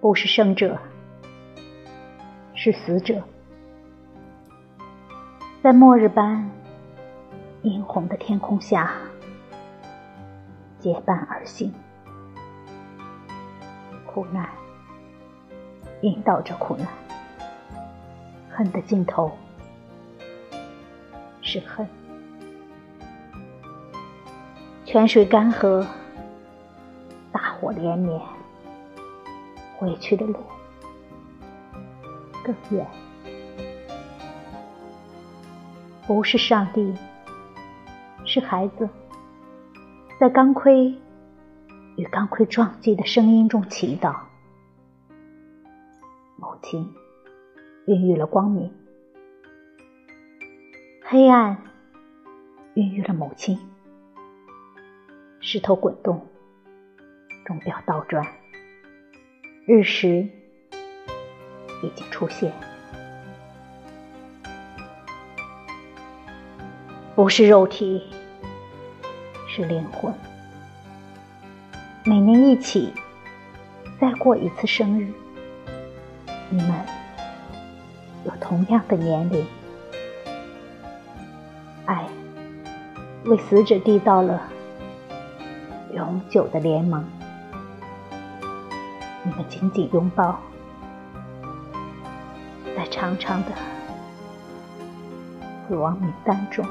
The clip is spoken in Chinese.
不是生者，是死者，在末日般殷红的天空下结伴而行，苦难引导着苦难，恨的尽头是恨，泉水干涸，大火连绵。回去的路更远，不是上帝，是孩子，在钢盔与钢盔撞击的声音中祈祷。母亲孕育了光明，黑暗孕育了母亲。石头滚动，钟表倒转。日食已经出现，不是肉体，是灵魂。每年一起再过一次生日，你们有同样的年龄，爱为死者缔造了永久的联盟。你们紧紧拥抱，在长长的死亡名单中。